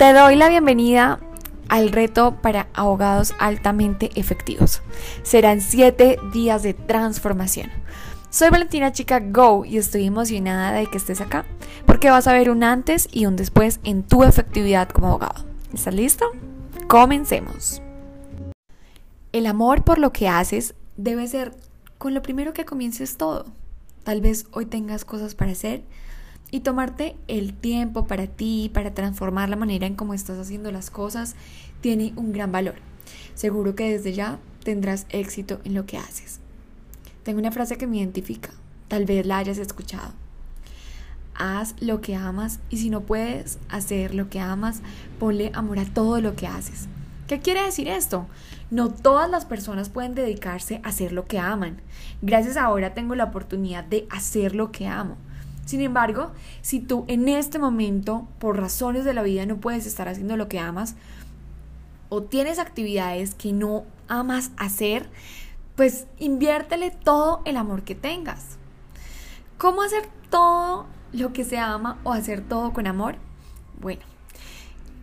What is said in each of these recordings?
Te doy la bienvenida al reto para abogados altamente efectivos. Serán 7 días de transformación. Soy Valentina Chica Go y estoy emocionada de que estés acá porque vas a ver un antes y un después en tu efectividad como abogado. ¿Estás listo? Comencemos. El amor por lo que haces debe ser con lo primero que comiences todo. Tal vez hoy tengas cosas para hacer y tomarte el tiempo para ti, para transformar la manera en cómo estás haciendo las cosas, tiene un gran valor. Seguro que desde ya tendrás éxito en lo que haces. Tengo una frase que me identifica, tal vez la hayas escuchado. Haz lo que amas y si no puedes hacer lo que amas, ponle amor a todo lo que haces. ¿Qué quiere decir esto? No todas las personas pueden dedicarse a hacer lo que aman. Gracias a ahora tengo la oportunidad de hacer lo que amo. Sin embargo, si tú en este momento, por razones de la vida, no puedes estar haciendo lo que amas, o tienes actividades que no amas hacer, pues inviértele todo el amor que tengas. ¿Cómo hacer todo lo que se ama o hacer todo con amor? Bueno,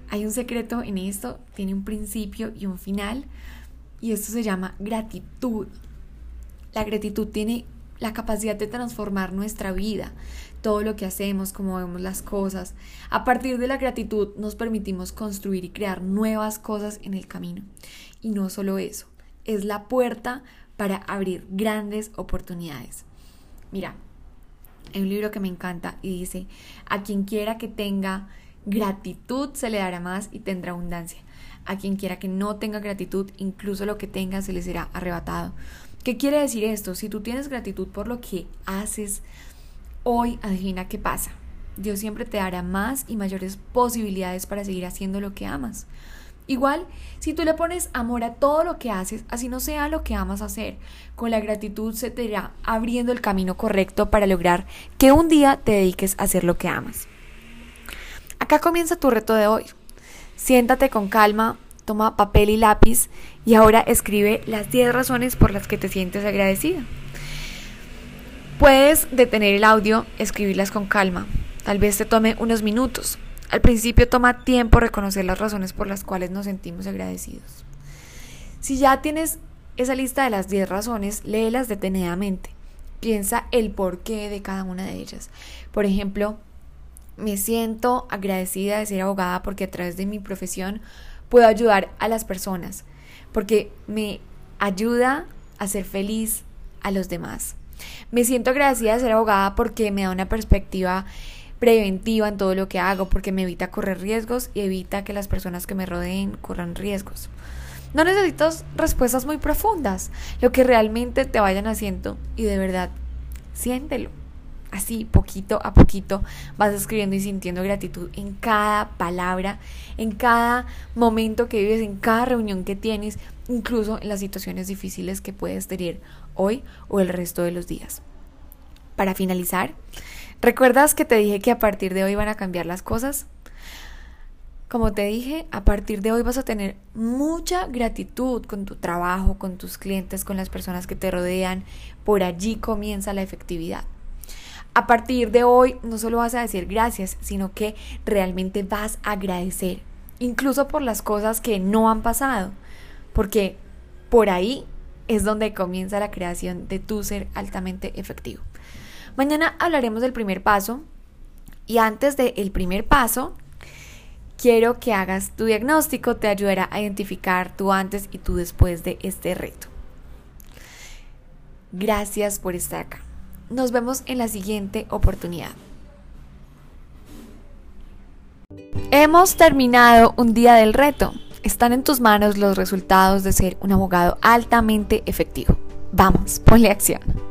hay un secreto en esto, tiene un principio y un final, y esto se llama gratitud. La gratitud tiene la capacidad de transformar nuestra vida, todo lo que hacemos, cómo vemos las cosas. A partir de la gratitud nos permitimos construir y crear nuevas cosas en el camino. Y no solo eso, es la puerta para abrir grandes oportunidades. Mira, hay un libro que me encanta y dice, a quien quiera que tenga gratitud se le dará más y tendrá abundancia. A quien quiera que no tenga gratitud, incluso lo que tenga se le será arrebatado. ¿Qué quiere decir esto? Si tú tienes gratitud por lo que haces hoy, adivina qué pasa. Dios siempre te dará más y mayores posibilidades para seguir haciendo lo que amas. Igual, si tú le pones amor a todo lo que haces, así no sea lo que amas hacer, con la gratitud se te irá abriendo el camino correcto para lograr que un día te dediques a hacer lo que amas. Acá comienza tu reto de hoy. Siéntate con calma, toma papel y lápiz y ahora escribe las 10 razones por las que te sientes agradecida. Puedes detener el audio, escribirlas con calma. Tal vez te tome unos minutos. Al principio toma tiempo reconocer las razones por las cuales nos sentimos agradecidos. Si ya tienes esa lista de las 10 razones, léelas detenidamente. Piensa el porqué de cada una de ellas. Por ejemplo, me siento agradecida de ser abogada porque a través de mi profesión puedo ayudar a las personas, porque me ayuda a ser feliz a los demás. Me siento agradecida de ser abogada porque me da una perspectiva preventiva en todo lo que hago, porque me evita correr riesgos y evita que las personas que me rodeen corran riesgos. No necesitas respuestas muy profundas, lo que realmente te vayan haciendo y de verdad, siéntelo así poquito a poquito vas escribiendo y sintiendo gratitud en cada palabra, en cada momento que vives, en cada reunión que tienes, incluso en las situaciones difíciles que puedes tener hoy o el resto de los días. Para finalizar, ¿recuerdas que te dije que a partir de hoy van a cambiar las cosas? Como te dije, a partir de hoy vas a tener mucha gratitud con tu trabajo, con tus clientes, con las personas que te rodean. Por allí comienza la efectividad. A partir de hoy no solo vas a decir gracias, sino que realmente vas a agradecer, incluso por las cosas que no han pasado, porque por ahí es donde comienza la creación de tu ser altamente efectivo. Mañana hablaremos del primer paso y antes del primer paso, quiero que hagas tu diagnóstico, te ayudará a identificar tu antes y tu después de este reto. Gracias por estar acá. Nos vemos en la siguiente oportunidad. Hemos terminado un día del reto. Están en tus manos los resultados de ser un abogado altamente efectivo. Vamos, ponle acción.